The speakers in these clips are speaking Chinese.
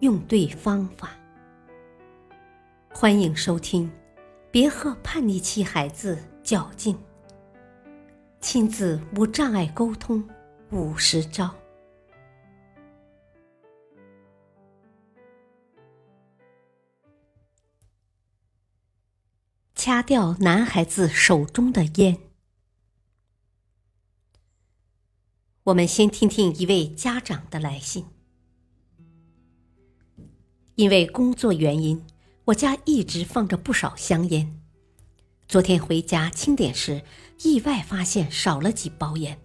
用对方法。欢迎收听《别和叛逆期孩子较劲》，亲子无障碍沟通五十招。掐掉男孩子手中的烟。我们先听听一位家长的来信。因为工作原因，我家一直放着不少香烟。昨天回家清点时，意外发现少了几包烟。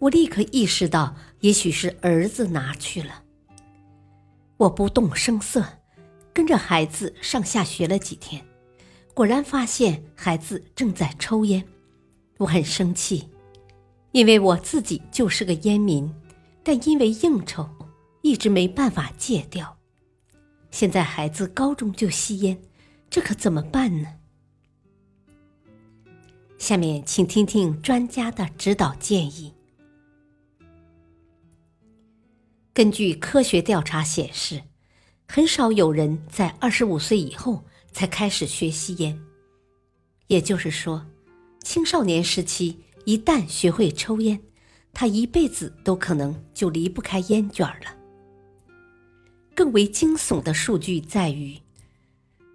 我立刻意识到，也许是儿子拿去了。我不动声色，跟着孩子上下学了几天，果然发现孩子正在抽烟。我很生气。因为我自己就是个烟民，但因为应酬，一直没办法戒掉。现在孩子高中就吸烟，这可怎么办呢？下面请听听专家的指导建议。根据科学调查显示，很少有人在二十五岁以后才开始学吸烟，也就是说，青少年时期。一旦学会抽烟，他一辈子都可能就离不开烟卷了。更为惊悚的数据在于，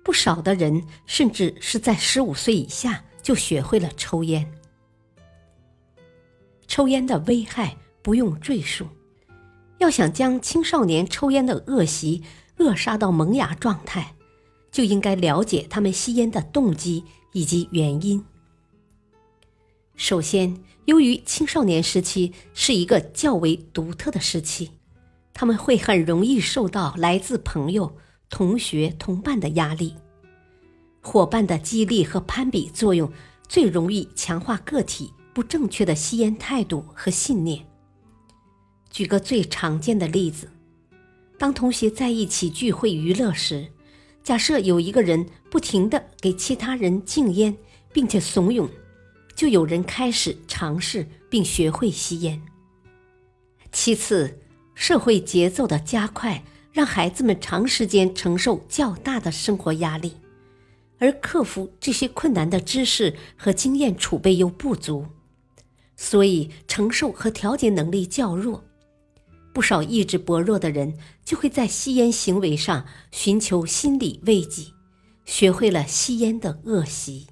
不少的人甚至是在十五岁以下就学会了抽烟。抽烟的危害不用赘述，要想将青少年抽烟的恶习扼杀到萌芽状态，就应该了解他们吸烟的动机以及原因。首先，由于青少年时期是一个较为独特的时期，他们会很容易受到来自朋友、同学、同伴的压力，伙伴的激励和攀比作用最容易强化个体不正确的吸烟态度和信念。举个最常见的例子，当同学在一起聚会娱乐时，假设有一个人不停地给其他人敬烟，并且怂恿。就有人开始尝试并学会吸烟。其次，社会节奏的加快让孩子们长时间承受较大的生活压力，而克服这些困难的知识和经验储备又不足，所以承受和调节能力较弱。不少意志薄弱的人就会在吸烟行为上寻求心理慰藉，学会了吸烟的恶习。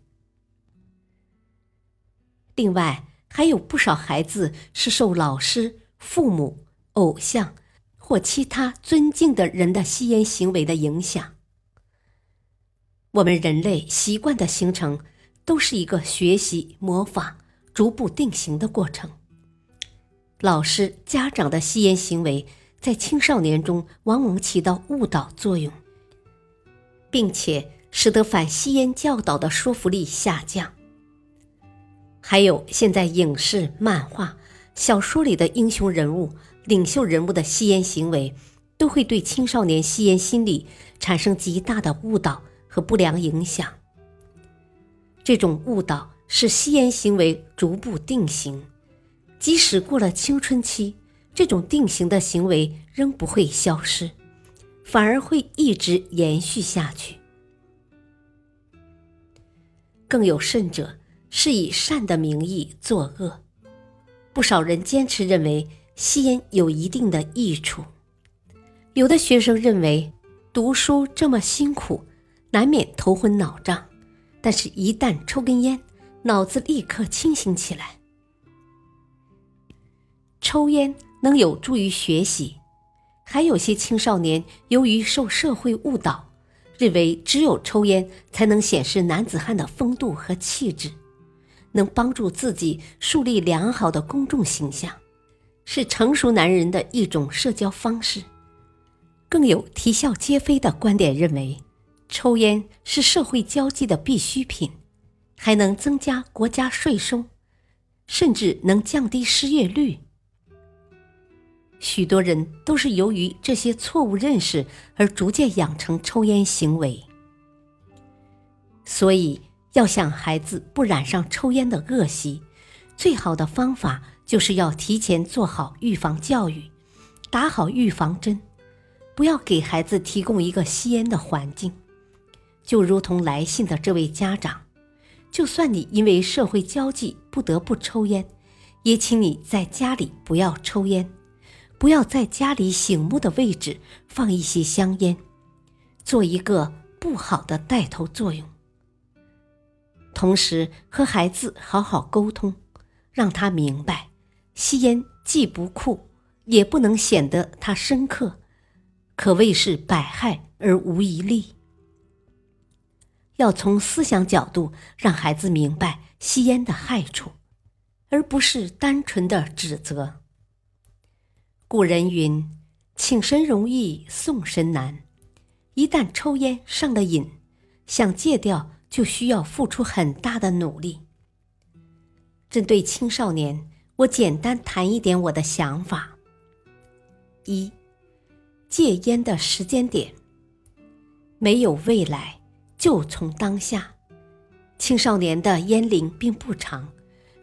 另外，还有不少孩子是受老师、父母、偶像或其他尊敬的人的吸烟行为的影响。我们人类习惯的形成，都是一个学习、模仿、逐步定型的过程。老师、家长的吸烟行为，在青少年中往往起到误导作用，并且使得反吸烟教导的说服力下降。还有，现在影视、漫画、小说里的英雄人物、领袖人物的吸烟行为，都会对青少年吸烟心理产生极大的误导和不良影响。这种误导使吸烟行为逐步定型，即使过了青春期，这种定型的行为仍不会消失，反而会一直延续下去。更有甚者。是以善的名义作恶，不少人坚持认为吸烟有一定的益处。有的学生认为读书这么辛苦，难免头昏脑胀，但是，一旦抽根烟，脑子立刻清醒起来。抽烟能有助于学习，还有些青少年由于受社会误导，认为只有抽烟才能显示男子汉的风度和气质。能帮助自己树立良好的公众形象，是成熟男人的一种社交方式。更有啼笑皆非的观点认为，抽烟是社会交际的必需品，还能增加国家税收，甚至能降低失业率。许多人都是由于这些错误认识而逐渐养成抽烟行为，所以要想孩子不染上抽烟的恶习，最好的方法就是要提前做好预防教育，打好预防针，不要给孩子提供一个吸烟的环境。就如同来信的这位家长，就算你因为社会交际不得不抽烟，也请你在家里不要抽烟。不要在家里醒目的位置放一些香烟，做一个不好的带头作用。同时和孩子好好沟通，让他明白，吸烟既不酷，也不能显得他深刻，可谓是百害而无一利。要从思想角度让孩子明白吸烟的害处，而不是单纯的指责。古人云：“请神容易送神难。”一旦抽烟上了瘾，想戒掉就需要付出很大的努力。针对青少年，我简单谈一点我的想法：一、戒烟的时间点。没有未来，就从当下。青少年的烟龄并不长，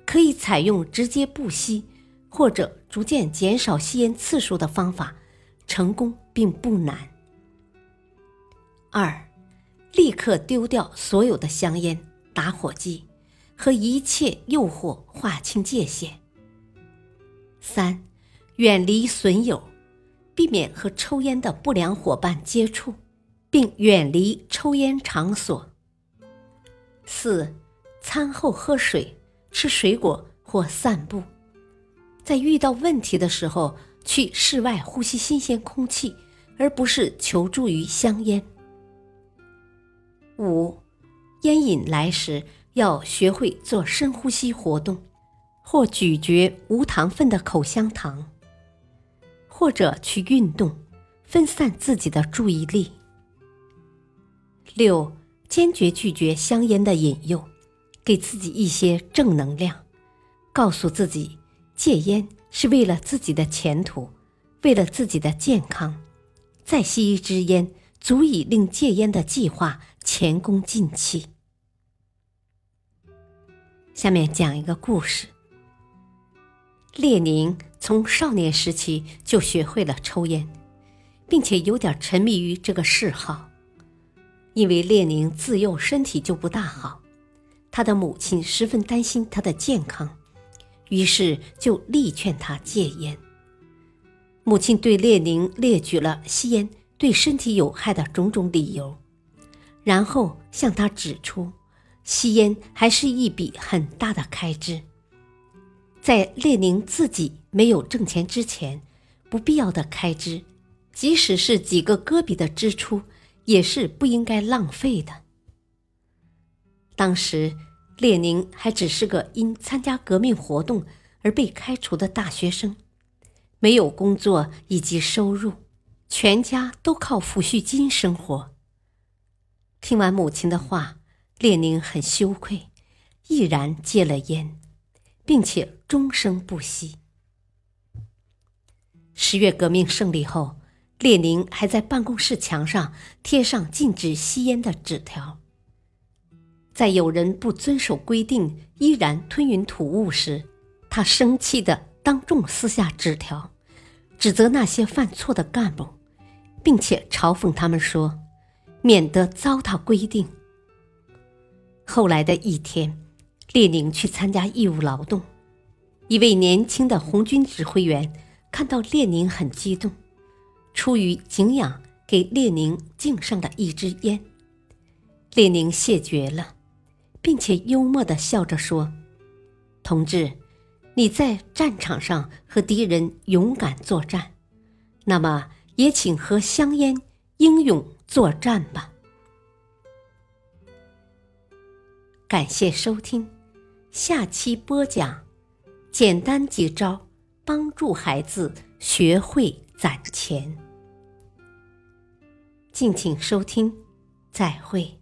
可以采用直接不吸。或者逐渐减少吸烟次数的方法，成功并不难。二，立刻丢掉所有的香烟、打火机和一切诱惑，划清界限。三，远离损友，避免和抽烟的不良伙伴接触，并远离抽烟场所。四，餐后喝水、吃水果或散步。在遇到问题的时候，去室外呼吸新鲜空气，而不是求助于香烟。五，烟瘾来时要学会做深呼吸活动，或咀嚼无糖分的口香糖，或者去运动，分散自己的注意力。六，坚决拒绝香烟的引诱，给自己一些正能量，告诉自己。戒烟是为了自己的前途，为了自己的健康，再吸一支烟，足以令戒烟的计划前功尽弃。下面讲一个故事。列宁从少年时期就学会了抽烟，并且有点沉迷于这个嗜好。因为列宁自幼身体就不大好，他的母亲十分担心他的健康。于是就力劝他戒烟。母亲对列宁列举了吸烟对身体有害的种种理由，然后向他指出，吸烟还是一笔很大的开支。在列宁自己没有挣钱之前，不必要的开支，即使是几个戈比的支出，也是不应该浪费的。当时。列宁还只是个因参加革命活动而被开除的大学生，没有工作以及收入，全家都靠抚恤金生活。听完母亲的话，列宁很羞愧，毅然戒了烟，并且终生不息。十月革命胜利后，列宁还在办公室墙上贴上禁止吸烟的纸条。在有人不遵守规定依然吞云吐雾时，他生气地当众撕下纸条，指责那些犯错的干部，并且嘲讽他们说：“免得糟蹋规定。”后来的一天，列宁去参加义务劳动，一位年轻的红军指挥员看到列宁很激动，出于敬仰，给列宁敬上了一支烟。列宁谢绝了。并且幽默地笑着说：“同志，你在战场上和敌人勇敢作战，那么也请和香烟英勇作战吧。”感谢收听，下期播讲：简单几招帮助孩子学会攒钱。敬请收听，再会。